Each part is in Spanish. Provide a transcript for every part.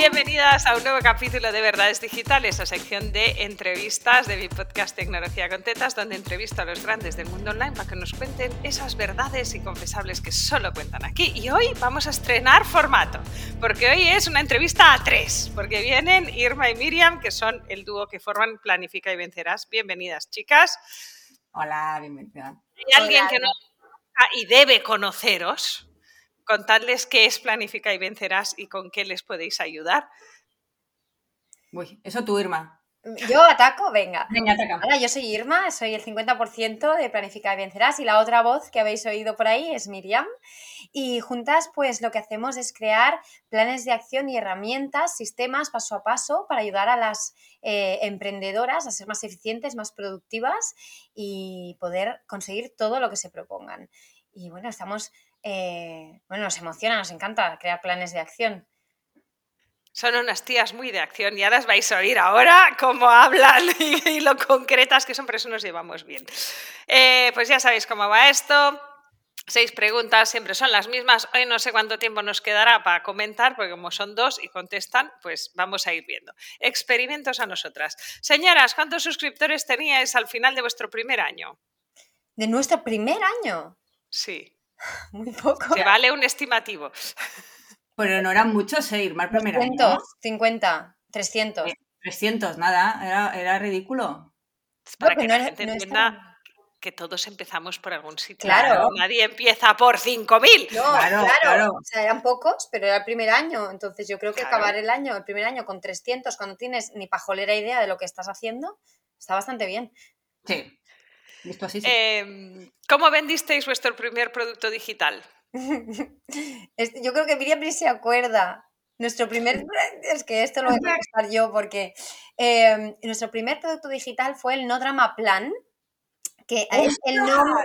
Bienvenidas a un nuevo capítulo de Verdades Digitales, a sección de entrevistas de mi podcast Tecnología con Tetas, donde entrevisto a los grandes del mundo online para que nos cuenten esas verdades inconfesables que solo cuentan aquí. Y hoy vamos a estrenar formato, porque hoy es una entrevista a tres, porque vienen Irma y Miriam, que son el dúo que forman Planifica y Vencerás. Bienvenidas, chicas. Hola, bienvenida. Hay alguien que no y debe conoceros contadles qué es Planifica y Vencerás y con qué les podéis ayudar. Uy, eso tú, Irma. Yo ataco, venga. Venga, ataca. Hola, yo soy Irma, soy el 50% de Planifica y Vencerás y la otra voz que habéis oído por ahí es Miriam. Y juntas, pues lo que hacemos es crear planes de acción y herramientas, sistemas paso a paso para ayudar a las eh, emprendedoras a ser más eficientes, más productivas y poder conseguir todo lo que se propongan. Y bueno, estamos eh, bueno, nos emociona, nos encanta crear planes de acción. Son unas tías muy de acción y ahora las vais a oír ahora cómo hablan y, lo concretas que son, pero eso nos llevamos bien. Eh, pues ya sabéis cómo va esto. Seis preguntas, siempre son las mismas. Hoy no sé cuánto tiempo nos quedará para comentar, porque como son dos y contestan, pues vamos a ir viendo. Experimentos a nosotras. Señoras, ¿cuántos suscriptores teníais al final de vuestro primer año? ¿De nuestro primer año? Sí. Muy poco. Que vale un estimativo. Pero no eran muchos, ¿eh? Irma, primer 50, 300. 300, nada, era, ridículo. Para que la gente entienda que todos empezamos por algún sitio. Claro. Nadie empieza por 5.000. No, claro, claro, O sea, eran pocos, pero era el primer año. Entonces yo creo que acabar el año, el primer año con 300, cuando tienes ni pajolera idea de lo que estás haciendo, está bastante bien. Sí. Em, ¿Cómo vendisteis vuestro primer producto digital? yo creo que Miriam se acuerda. Nuestro primer, es que esto lo voy a contar yo porque em, nuestro primer producto digital fue el No Drama Plan, que es el nombre,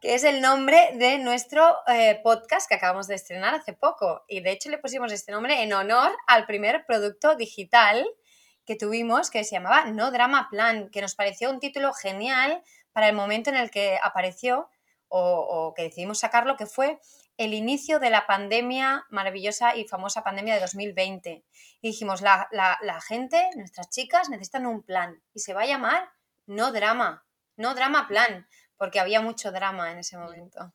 que es el nombre de nuestro eh, podcast que acabamos de estrenar hace poco. Y de hecho le pusimos este nombre en honor al primer producto digital que tuvimos que se llamaba No Drama Plan, que nos pareció un título genial para el momento en el que apareció o, que decidimos sacarlo, que fue el inicio de la pandemia, maravillosa y famosa pandemia de 2020. Y dijimos, la, la gente, nuestras chicas, necesitan un plan y se va a llamar No Drama, No Drama Plan, porque había mucho drama en ese momento.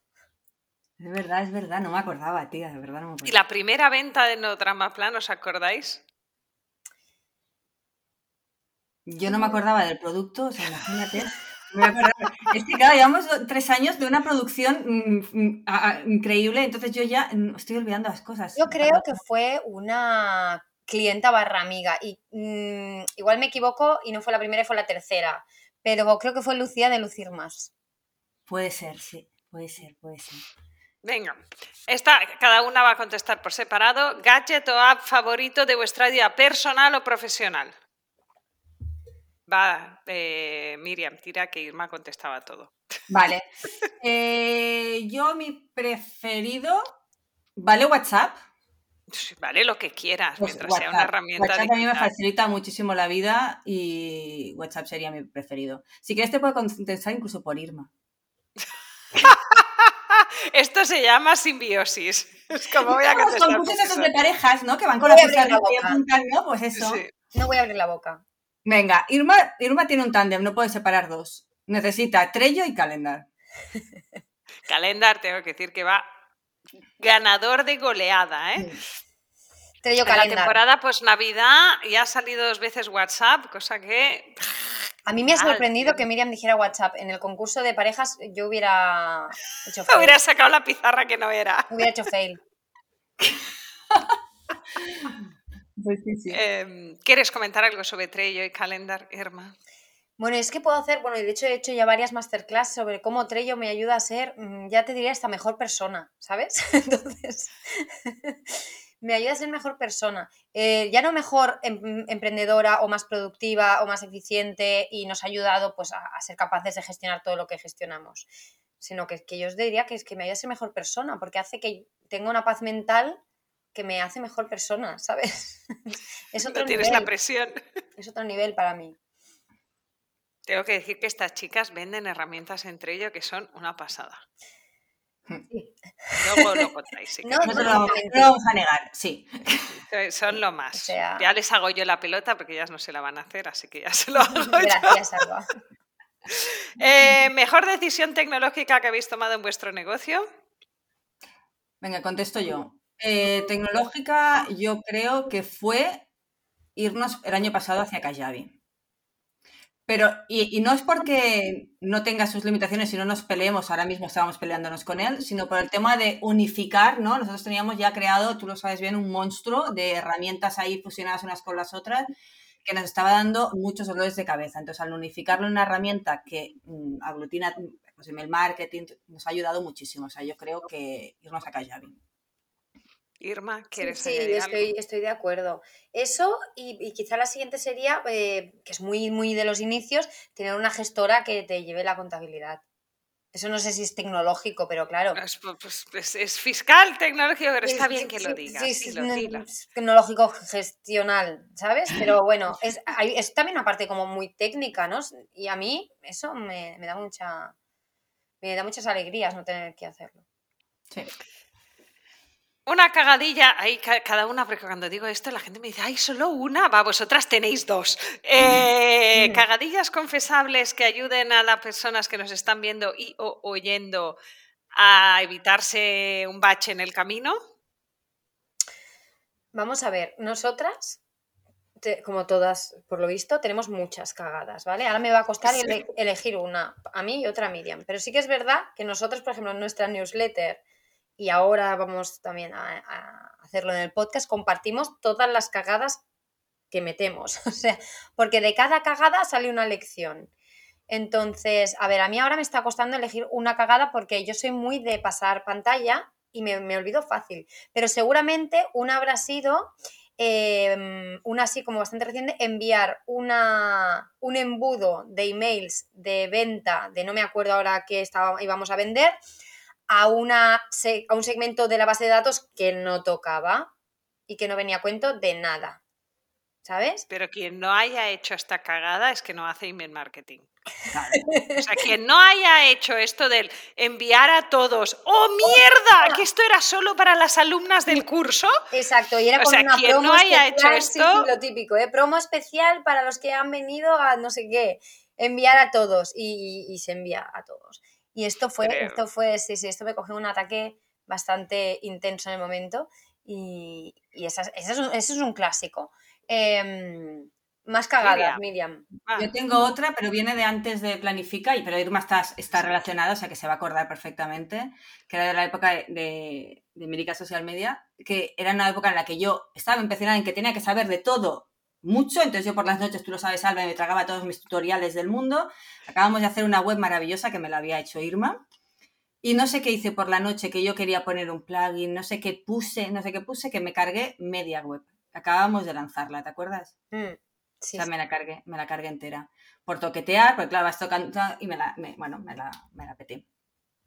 Es verdad, es verdad, no me acordaba, tía, de verdad no me acordaba. ¿Y la primera venta de No Drama Plan, os acordáis? Yo no me acordaba del producto, o sea, imagínate. Es que, claro, llevamos tres años de una producción mm, mm, increíble, entonces yo ya mm, estoy olvidando las cosas. Yo creo que fue una clienta barra amiga, y igual me equivoco y no fue la primera, fue la tercera, pero creo que fue Lucía de Lucir Más. Puede ser, sí, puede ser, puede ser. Venga, esta, cada una va a contestar por separado. ¿Gadget o app favorito de vuestra vida personal o profesional? Va, eh, Miriam, tira que Irma contestaba todo. Vale. Eh, yo mi preferido, ¿vale WhatsApp? Vale, lo que quieras, pues mientras sea una herramienta. WhatsApp a mí me facilita muchísimo la vida y WhatsApp sería mi preferido. Si quieres te puedo contestar incluso por Irma. Esto se llama simbiosis. Es como voy a Los concursos esos de parejas, ¿no? Que van con la apuntan, ¿no? Pues eso. No voy a abrir la boca. Venga, Irma, Irma tiene un tándem, no puede separar dos. Necesita Trello y Calendar. calendar, tengo que decir que va ganador de goleada, ¿eh? Trello, Calendar. la temporada pues Navidad ya ha salido dos veces WhatsApp, cosa que... A mí me ha sorprendido que Miriam dijera WhatsApp. En el concurso de parejas yo hubiera hecho fail. Hubiera sacado la pizarra que no era. Hubiera hecho fail. Pues em, ¿Quieres comentar algo sobre Trello y Calendar, Irma? Bueno, es que puedo hacer, bueno, y de hecho he hecho ya varias masterclass sobre cómo Trello me ayuda a ser, mm, ya te diría, esta mejor persona, ¿sabes? Entonces, me ayuda a ser mejor persona. Eh, ya no mejor em, emprendedora o más productiva o más eficiente y nos ha ayudado pues, a, ser capaces de gestionar todo lo que gestionamos, sino que, que yo os diría que es que me ayuda a ser mejor persona porque hace que tenga una paz mental que me hace mejor persona, ¿sabes? es otro no tienes la presión. Es otro nivel para mí. Tengo que decir que estas chicas venden herramientas entre ellas que son una pasada. Luego lo contáis. No, lo, no lo vamos a negar, sí. Son lo más. O sea- Ya les hago yo la pelota porque ellas no se la van a hacer, así que ya se lo hago yo. Gracias, Alba. Eh, ¿Mejor decisión tecnológica que habéis tomado en vuestro negocio? Venga, contesto yo. Eh, tecnológica, yo creo que fue irnos el año pasado hacia Kajabi. Pero, y, y no es porque no tenga sus limitaciones y no nos peleemos, ahora mismo estábamos peleándonos con él, sino por el tema de unificar, ¿no? Nosotros teníamos ya creado, tú lo sabes bien, un monstruo de herramientas ahí fusionadas unas con las otras que nos estaba dando muchos dolores de cabeza. Entonces, al unificarlo en una herramienta que mm, aglutina pues, email marketing, nos ha ayudado muchísimo. O sea, yo creo que irnos a Kajabi. Irma, Sí, ¿quieres sí, algo? estoy, estoy de acuerdo. Eso y, y quizá la siguiente sería, eh, que es muy, muy de los inicios, tener una gestora que te lleve la contabilidad. Eso no sé si es tecnológico, pero claro. Es, pues, pues, es fiscal, tecnológico, pero está Es- bien que lo sí, digas. sí, sí, dilo. es tecnológico gestional, ¿sabes? Pero bueno, es, hay- es también una parte como muy técnica, ¿no? Y a mí eso me, me da mucha me da muchas alegrías no tener que hacerlo. Sí. Una cagadilla, ahí ca- cada una, porque cuando digo esto la gente me dice, ay, solo una, va, vosotras tenéis dos. Eh, cagadillas confesables que ayuden a las personas que nos están viendo y o oyendo a evitarse un bache en el camino. Vamos a ver, nosotras, te- como todas, por lo visto, tenemos muchas cagadas, ¿vale? Ahora me va a costar Sí. ele- elegir una, a mí y otra a Miriam. Pero sí que es verdad que nosotros, por ejemplo, en nuestra newsletter, y ahora vamos también a, hacerlo en el podcast, compartimos todas las cagadas que metemos. O sea, porque de cada cagada sale una lección. Entonces, a ver, a mí ahora me está costando elegir una cagada porque yo soy muy de pasar pantalla y me, me olvido fácil. Pero seguramente una habrá sido, eh, una así como bastante reciente, enviar una, un embudo de emails de venta, de no me acuerdo ahora qué estaba, íbamos a vender, a, una, a un segmento de la base de datos que no tocaba y que no venía a cuento de nada. ¿Sabes? Pero quien no haya hecho esta cagada es que no hace email marketing. Claro. O sea, quien no haya hecho esto del enviar a todos, ¡oh mierda! Que esto era solo para las alumnas del curso. Exacto, y era O con sea, una quien promo no haya hecho especial, sí, esto- sí, lo típico, ¿eh? promo especial para los que han venido a no sé qué, enviar a todos y, y- y se envía a todos. Y esto fue, esto fue, sí, sí, esto me cogió un ataque bastante intenso en el momento y, y esa, es- esa es un, ese es un clásico. Em, más cagadas, Miriam. Ah, Yo tengo otra, pero viene de antes de Planifica, y pero Irma está, está relacionada, o sea que se va a acordar perfectamente, que era de la época de, de, de América Social Media, que era una época en la que yo estaba empecinada en que tenía que saber de todo mucho, entonces yo por las noches, tú lo sabes, Alba, me tragaba todos mis tutoriales del mundo. Acabamos de hacer una web maravillosa que me la había hecho Irma. Y no sé qué hice por la noche, que yo quería poner un plugin, no sé qué puse, no sé qué puse, que me cargué media web. Acabamos de lanzarla, ¿te acuerdas? Mm, sí, o sea, me la cargué, me la cargué entera. Por toquetear, porque claro, vas tocando y me la, me- bueno, me la, me la peté.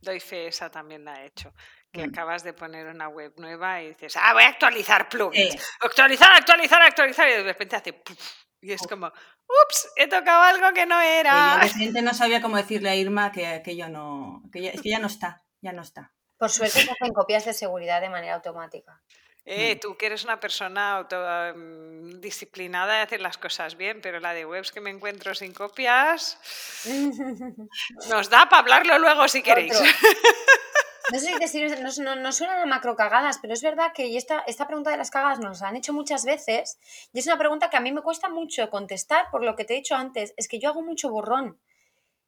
Doy fe, esa también la he hecho. Que Mm. acabas de poner una web nueva y dices, ah, voy a actualizar plugins. Eh, Actualizar, actualizar, actualizar. Y de repente hace puf, y es Uf. como, ups, he tocado algo que no era. de siguiente no sabía cómo decirle a Irma que, que yo no, que ya- es que ya no está, ya no está. Por suerte se hacen copias de seguridad de manera automática. Eh, tú que eres una persona auto, mm, disciplinada de hacer las cosas bien, pero la de webs que me encuentro sin copias nos da para hablarlo luego si queréis. Otro. No sé si decir, no, no, no suenan a macro cagadas, pero es verdad que esta, esta pregunta de las cagadas nos la han hecho muchas veces y es una pregunta que a mí me cuesta mucho contestar por lo que te he dicho antes, es que yo hago mucho borrón.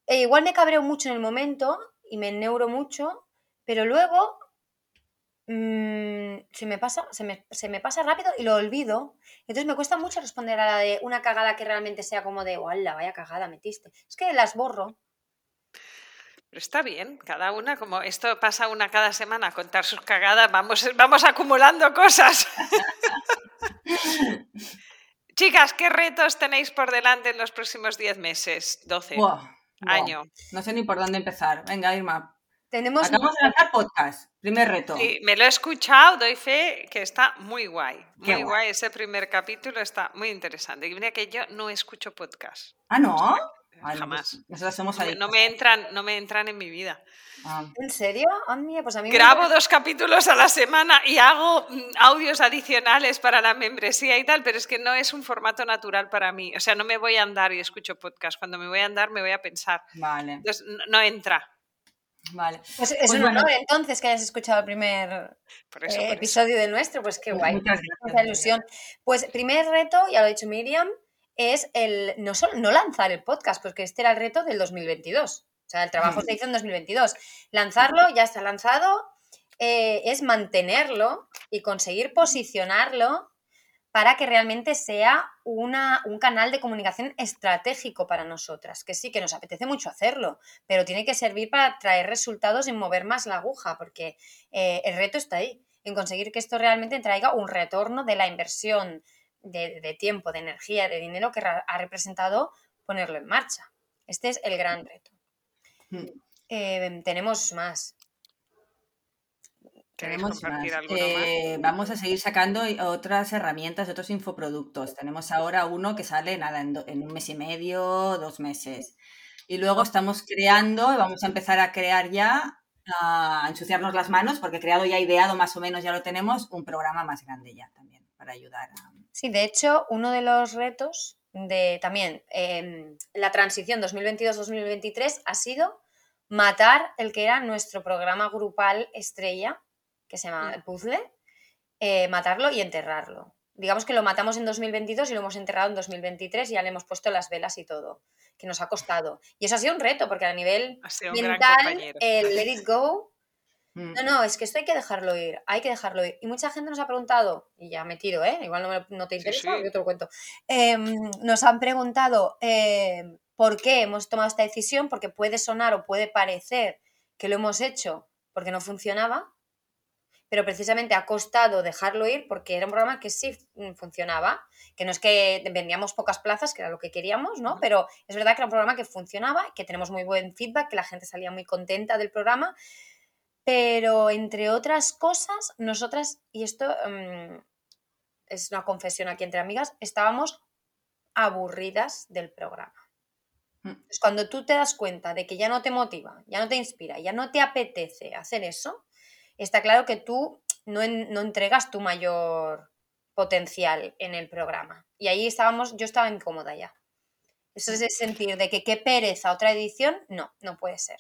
E igual me cabreo mucho en el momento y me neuro mucho, pero luego mm, se, me pasa, se, me, se me pasa rápido y lo olvido. Entonces me cuesta mucho responder a la de una cagada que realmente sea como de, ¡Wala, vaya cagada metiste! Es que las borro. Pero está bien, cada una, como esto pasa una cada semana, a contar sus cagadas, vamos, vamos acumulando cosas. Chicas, ¿qué retos tenéis por delante en los próximos 10 meses? 12, Buah, buah, año. No sé ni por dónde empezar. Venga, Irma. Tenemos Acabamos de lanzar podcast. Primer reto. Sí, me lo he escuchado, doy fe que está muy guay. Qué Muy guay. guay, ese primer capítulo está muy interesante. Y mira que yo no escucho podcast. Ah, ¿no? Vale, Jamás. pues Nosotras somos No me, adictas. no me entran, no me entran en mi vida. Ah, ¿En serio? Mira, pues a mí me Grabo dos capítulos a la semana y hago mm, audios adicionales para la membresía y tal, pero es que no es un formato natural para mí. O sea, no me voy a andar y escucho podcast. Cuando me voy a andar me voy a pensar. vale, Entonces, no, no entra. Vale. Pues es Pues un bueno. honor entonces que hayas escuchado el primer Por eso, eh, por eso. episodio de nuestro, pues qué guay. Muchas Mucha gracias. ilusión. Pues primer reto, ya lo ha dicho Miriam, es el no, solo, no lanzar el podcast, porque este era el reto del 2022. O sea, el trabajo se hizo en 2022. Lanzarlo, ya está lanzado, eh, es mantenerlo y conseguir posicionarlo para que realmente sea una, un canal de comunicación estratégico para nosotras, que sí, que nos apetece mucho hacerlo, pero tiene que servir para traer resultados y mover más la aguja, porque eh, el reto está ahí, en conseguir que esto realmente traiga un retorno de la inversión de, de tiempo, de energía, de dinero que ha representado ponerlo en marcha. Este es el gran reto. Mm. Eh, tenemos más. ¿Queréis Tenemos más. Eh, vamos a seguir sacando otras herramientas, otros infoproductos. Tenemos ahora uno que sale nada, en, do- en un mes y medio, dos meses. Y luego estamos creando, vamos a empezar a crear ya, a ensuciarnos las manos, porque creado ya, ideado más o menos, ya lo tenemos, un programa más grande ya también, para ayudar a... Sí, de hecho, uno de los retos de también em, la transición 2022-2023 ha sido matar el que era nuestro programa grupal estrella, que se llama Mm. El Puzzle, eh, matarlo y enterrarlo. Digamos que lo matamos en 2022 y lo hemos enterrado en 2023 y ya le hemos puesto las velas y todo, que nos ha costado. Y eso ha sido un reto, porque a nivel mental, el let it go Mm. no, no, es que esto hay que dejarlo ir, hay que dejarlo ir. Y mucha gente nos ha preguntado, y ya me tiro, ¿eh? igual no, me- no te interesa, sí. yo te lo cuento. Em, nos han preguntado em, por qué hemos tomado esta decisión, porque puede sonar o puede parecer que lo hemos hecho porque no funcionaba, pero precisamente ha costado dejarlo ir porque era un programa que sí mm, funcionaba, que no es que vendíamos pocas plazas, que era lo que queríamos, ¿no? Pero es verdad que era un programa que funcionaba, que tenemos muy buen feedback, que la gente salía muy contenta del programa, pero entre otras cosas, nosotras, y esto mm, es una confesión aquí entre amigas, estábamos aburridas del programa. Mm. Entonces, cuando tú te das cuenta de que ya no te motiva, ya no te inspira, ya no te apetece hacer eso, está claro que tú no, en- no entregas tu mayor potencial en el programa. Y ahí estábamos, yo estaba incómoda ya. Eso es el sentir de que qué pereza, otra edición, no, no puede ser.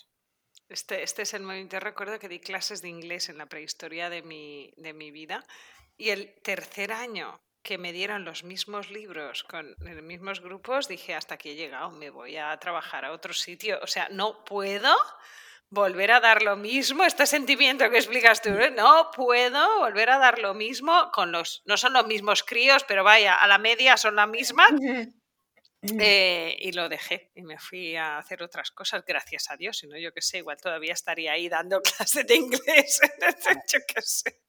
Este, este es el momento. Recuerdo que di clases de inglés en la prehistoria de mi, de mi vida y el tercer año que me dieron los mismos libros con los mismos grupos, dije, hasta aquí he llegado, me voy a trabajar a otro sitio. O sea, no puedo volver a dar lo mismo, este sentimiento que explicas tú, ¿eh? no puedo volver a dar lo mismo con los, no son los mismos críos, pero vaya, a la media son la misma. Eh, y lo dejé y me fui a hacer otras cosas, gracias a Dios. Si no, yo qué sé, igual todavía estaría ahí dando clases de inglés. yo qué sé.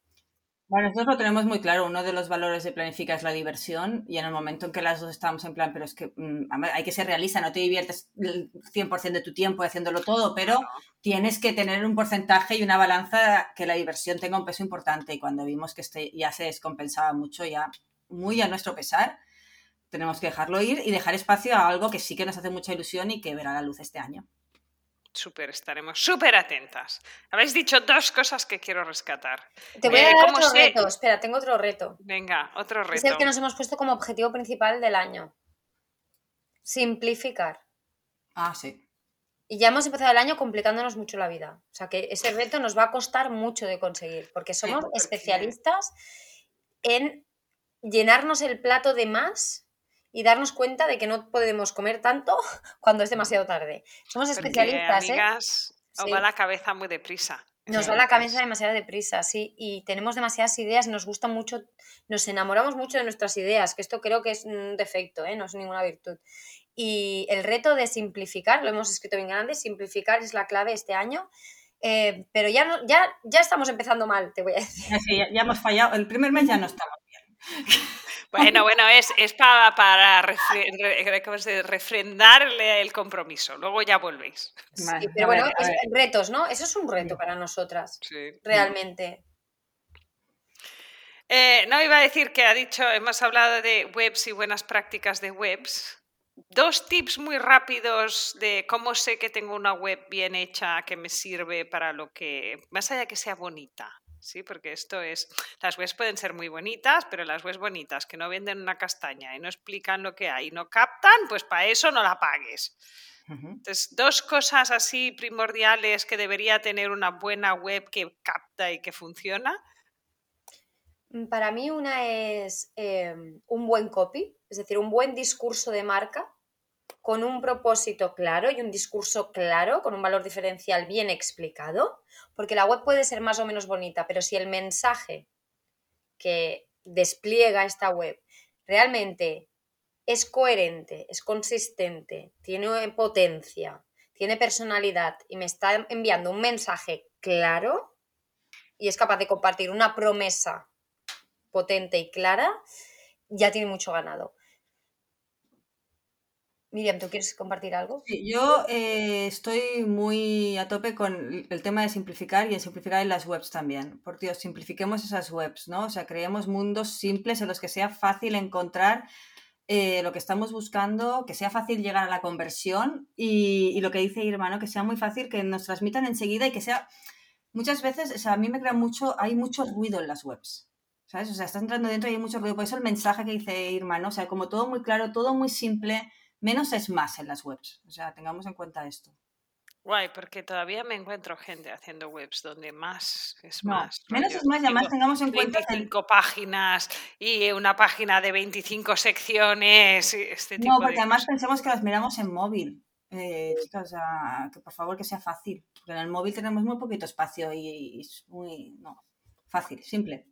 Bueno, nosotros lo tenemos muy claro. Uno de los valores de Planifica es la diversión y en el momento en que las dos estamos en plan, pero es que mm, ver, hay que ser realista, no te diviertes el 100% de tu tiempo haciéndolo todo, pero tienes que tener un porcentaje y una balanza que la diversión tenga un peso importante. Y cuando vimos que este ya se descompensaba mucho, ya muy a nuestro pesar, tenemos que dejarlo ir y dejar espacio a algo que sí que nos hace mucha ilusión y que verá la luz este año. Súper, estaremos súper atentas. Habéis dicho dos cosas que quiero rescatar. Te voy a Eh, dar ¿cómo otro sé? reto. Espera, tengo otro reto. Venga, otro Es reto. el que nos hemos puesto como objetivo principal del año. Simplificar. Ah, sí. Y ya hemos empezado el año complicándonos mucho la vida. O sea que ese reto nos va a costar mucho de conseguir, porque somos porque- especialistas en llenarnos el plato de más y darnos cuenta de que no podemos comer tanto cuando es demasiado tarde. Somos Porque, especialistas, ¿eh? amigas, Sí. va la cabeza muy deprisa. Nos va la cabeza demasiado deprisa, sí, y tenemos demasiadas ideas y nos gusta mucho, nos enamoramos mucho de nuestras ideas, que esto creo que es un defecto, ¿eh? no es ninguna virtud. Y el reto de simplificar, lo hemos escrito bien grande, simplificar es la clave este año, eh, pero ya, no, ya, ya estamos empezando mal, te voy a decir. Ya, sí, ya- ya hemos fallado. El primer mes ya no estamos bien. Bueno, bueno, es, es para, para refre- re- ¿cómo se dice? refrendar el- compromiso. Luego ya volvéis. Sí, pero bueno, es- retos, ¿no? Eso es un reto para nosotras, Sí. realmente. Eh, no iba a decir que ha dicho, hemos hablado de webs y buenas prácticas de webs. dos tips muy rápidos de cómo sé que tengo una web bien hecha que me sirve para lo que, más allá que sea bonita. Sí, porque esto es, las webs pueden ser muy bonitas, pero las webs bonitas que no venden una castaña y no explican lo que hay y no captan, pues para eso no la pagues. Entonces, dos cosas así primordiales que debería tener una buena web que capta y que funciona. Mm, para mí una es em, un buen copy, es decir, un buen discurso de marca con un propósito claro y un discurso claro, con un valor diferencial bien explicado, porque la web puede ser más o menos bonita, pero si el mensaje que despliega esta web realmente es coherente, es consistente, tiene potencia, tiene personalidad y me está enviando un mensaje claro y es capaz de compartir una promesa potente y clara, ya tiene mucho ganado. Miriam, ¿tú quieres compartir algo? Sí, yo eh, estoy muy a tope con el tema de simplificar y de simplificar en las webs también. Por Dios, simplifiquemos esas webs, ¿no? O sea, creemos mundos simples en los que sea fácil encontrar eh, lo que estamos buscando, que sea fácil llegar a la conversión y, lo que dice Irma, ¿no? Que sea muy fácil, que nos transmitan enseguida y que sea... Muchas veces, o sea, a mí me crea mucho, hay mucho ruido en las webs. ¿Sabes? O sea, estás entrando dentro y hay mucho ruido. Por eso el mensaje que dice Irma, ¿no? O sea, como todo muy claro, todo muy simple menos es más en las webs. O sea, tengamos en cuenta esto. Guay, porque todavía me encuentro gente haciendo webs donde más es más. Menos es más y además tengamos en cuenta. 25 páginas y una página de 25 secciones. Este tipo no, porque además pensamos que las miramos en móvil. Eh, chicas, o sea, que por favor que sea fácil. Porque en el móvil tenemos muy poquito espacio y, y es muy. No, fácil, simple.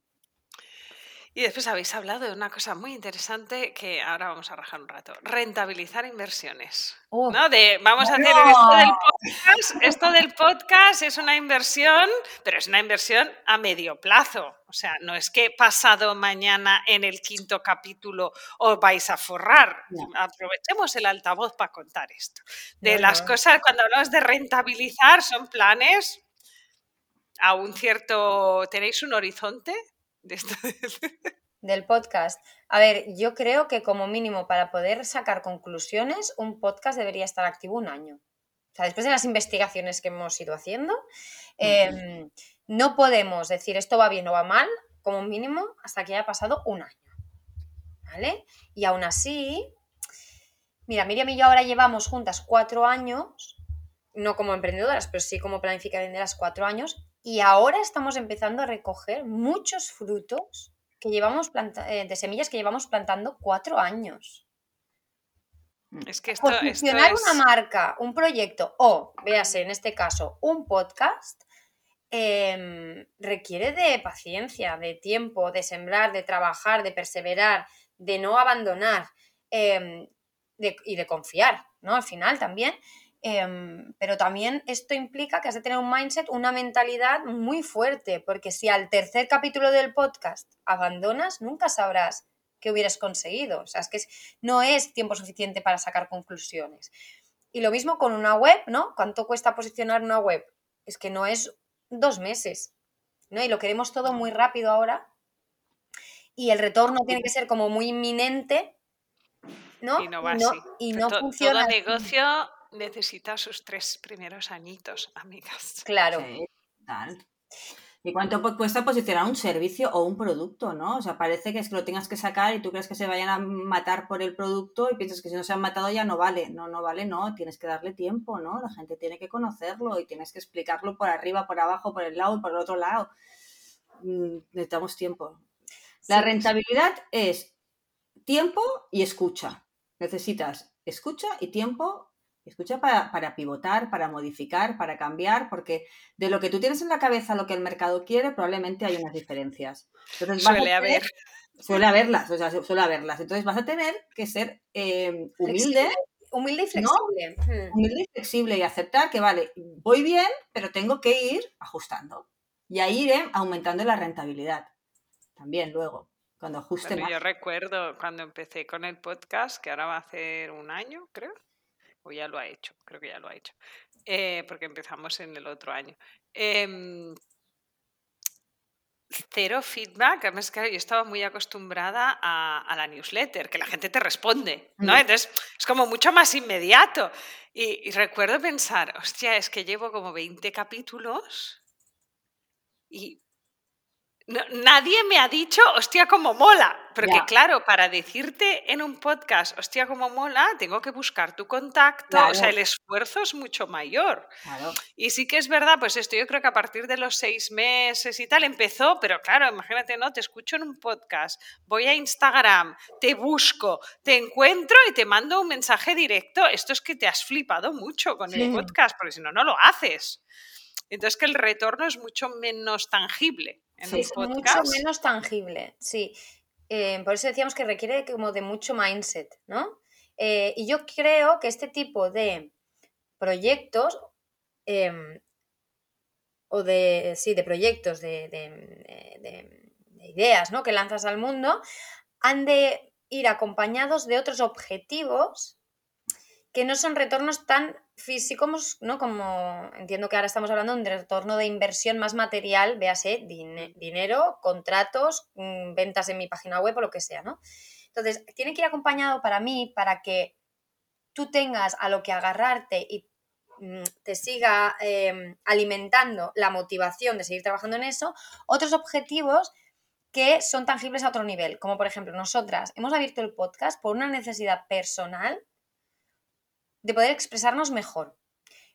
Y después habéis hablado de una cosa muy interesante que ahora vamos a rajar un rato. Rentabilizar inversiones. ¿no? De, vamos a hacer esto del podcast. Esto del podcast es una inversión, pero es una inversión a medio plazo. O sea, no es que pasado mañana en el quinto capítulo os vais a forrar. Aprovechemos el altavoz para contar esto. De las cosas, cuando hablamos de rentabilizar, son planes a un cierto... ¿Tenéis un horizonte? Del podcast. A ver, yo creo que como mínimo para poder sacar conclusiones, un podcast debería estar activo un año. O sea, después de las investigaciones que hemos ido haciendo, em, no podemos decir esto va bien o va mal, como mínimo, hasta que haya pasado un año. ¿Vale? Y aún así, mira, Miriam y yo ahora llevamos juntas cuatro años, no como emprendedoras, pero sí como planificadoras cuatro años, y ahora estamos empezando a recoger muchos frutos que llevamos eh, de semillas que llevamos plantando cuatro años. Es que esto, Posicionar una marca, un proyecto o, véase en este caso, un podcast, em, requiere de paciencia, de tiempo, de sembrar, de trabajar, de perseverar, de no abandonar em, y de confiar, ¿no? Al final también. Em, pero también esto implica que has de tener un mindset, una mentalidad muy fuerte, porque si al tercer capítulo del podcast abandonas, nunca sabrás qué hubieras conseguido. O sea, es que no es tiempo suficiente para sacar conclusiones. Y lo mismo con una web, ¿no? ¿Cuánto cuesta posicionar una web? Es que no es dos meses, ¿no? Y lo queremos todo muy rápido ahora. Y el retorno tiene que ser como muy inminente, ¿no? Y no va así. Y no funciona. Todo negocio necesita sus tres primeros añitos, amigas. Claro. ¿Y cuánto cuesta posicionar un servicio o un producto, no? O sea, parece que es que lo tengas que sacar y tú crees que se vayan a matar por el producto y piensas que si no se han matado ya no vale. No, no vale, no. Tienes que darle tiempo, ¿no? La gente tiene que conocerlo y tienes que explicarlo por arriba, por abajo, por el lado y por el otro lado. Mm, necesitamos tiempo. La rentabilidad es tiempo y escucha. Necesitas escucha y tiempo Escucha para, pivotar, para modificar, para cambiar, porque de lo que tú tienes en la cabeza a lo que el mercado quiere, probablemente hay unas diferencias. suele haber. Suele haberlas, o sea, suele haberlas. Entonces vas a tener que ser eh, humilde. Humilde y flexible. Hmm. Humilde y flexible y aceptar que, vale, voy bien, pero tengo que ir ajustando. Y ahí iré aumentando la rentabilidad. También luego, cuando ajuste Yo recuerdo cuando empecé con el podcast, que ahora va a hacer un año, creo o ya lo ha hecho, creo que ya lo ha hecho, eh, porque empezamos en el otro año. Em, cero feedback. Además, claro, yo estaba muy acostumbrada a, la newsletter, que la gente te responde, ¿no? Mm. Entonces, es como mucho más inmediato. Y, y, recuerdo pensar, hostia, es que llevo como 20 capítulos y nadie me ha dicho, hostia, como mola. Porque claro, para decirte en un podcast, hostia, como mola, tengo que buscar tu contacto. O sea, el esfuerzo es mucho mayor. Y sí que es verdad, pues esto yo creo que a partir de los seis meses y tal empezó, pero claro, imagínate, ¿no? Te escucho en un podcast, voy a Instagram, te busco, te encuentro y te mando un mensaje directo. Esto es que te has flipado mucho con el podcast, porque si no, no lo haces. Entonces que el retorno es mucho menos tangible. En sí, es mucho menos tangible, sí. Eh, por eso decíamos que requiere como de mucho mindset, ¿no? Eh, y yo creo que este tipo de proyectos em, o de, sí, de proyectos, de, de, ideas ¿no? que lanzas al mundo, han de ir acompañados de otros objetivos que no son retornos tan físicos, ¿no? Como entiendo que ahora estamos hablando de un retorno de inversión más material, véase, dinero, contratos, mm, ventas en mi página web o lo que sea, ¿no? Entonces, tiene que ir acompañado para mí, para que tú tengas a lo que agarrarte y mm, te siga em, alimentando la motivación de seguir trabajando en eso, otros objetivos que son tangibles a otro nivel, como por ejemplo nosotras hemos abierto el podcast por una necesidad personal de poder expresarnos mejor.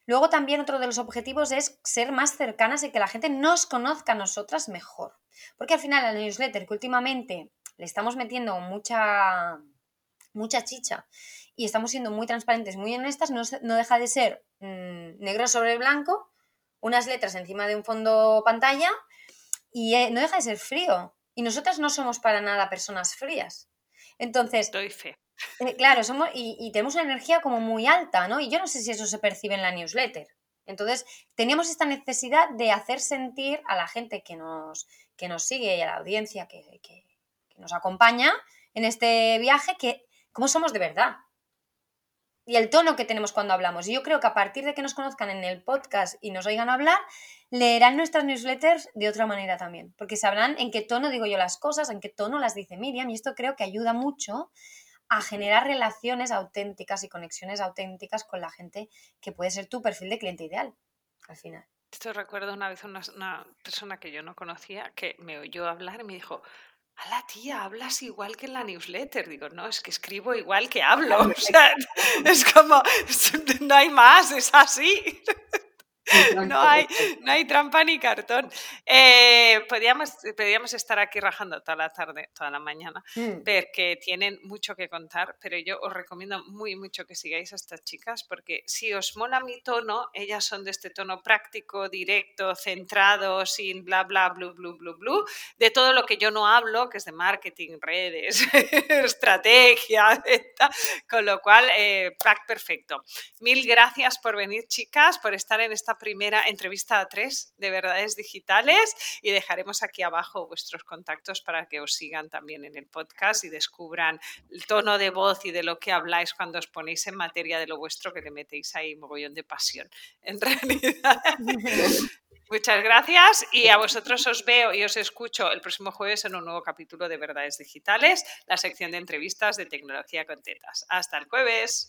Luego también otro de los objetivos es ser más cercanas y que la gente nos conozca a nosotras mejor. Porque al final la newsletter que últimamente le estamos metiendo mucha, mucha chicha y estamos siendo muy transparentes, muy honestas, no, deja de ser mm, negro sobre blanco, unas letras encima de un fondo pantalla y eh, no deja de ser frío. Y nosotras no somos para nada personas frías. Entonces, Doy fe. Eh, claro, somos y, tenemos una energía como muy alta, ¿no? Y yo no sé si eso se percibe en la newsletter. Entonces, teníamos esta necesidad de hacer sentir a la gente que nos, que nos sigue y a la audiencia que, que, nos acompaña en este viaje que cómo somos de verdad. Y el tono que tenemos cuando hablamos. Y yo creo que a partir de que nos conozcan en el podcast y nos oigan hablar, leerán nuestras newsletters de otra manera también. Porque sabrán en qué tono digo yo las cosas, en qué tono las dice Miriam. Y esto creo que ayuda mucho a generar relaciones auténticas y conexiones auténticas con la gente que puede ser tu perfil de cliente ideal, al final. Esto recuerdo una vez una, una persona que yo no conocía que me oyó hablar y me dijo, a la tía, hablas igual que en la newsletter. Digo, no, es que escribo igual que hablo. O sea, es como, no hay más, es así. No hay, no hay trampa ni cartón. Eh, podríamos, podríamos, estar aquí rajando toda la tarde, toda la mañana, mm. porque tienen mucho que contar, pero yo os recomiendo muy mucho que sigáis a estas chicas, porque si os mola mi tono, ellas son de este tono práctico, directo, centrado, sin bla, bla, blu, blu, blu, blu, de todo lo que yo no hablo, que es de marketing, redes, estrategia, con lo cual, eh, pack perfecto. Mil gracias por venir, chicas, por estar en esta primera entrevista a tres de verdades digitales y dejaremos aquí abajo vuestros contactos para que os sigan también en el podcast y descubran el tono de voz y de lo que habláis cuando os ponéis en materia de lo vuestro que le metéis ahí mogollón de pasión. En realidad. Muchas gracias y a vosotros os veo y os escucho el próximo jueves en un nuevo capítulo de Verdades Digitales, la sección de entrevistas de tecnología con tetas. Hasta el jueves.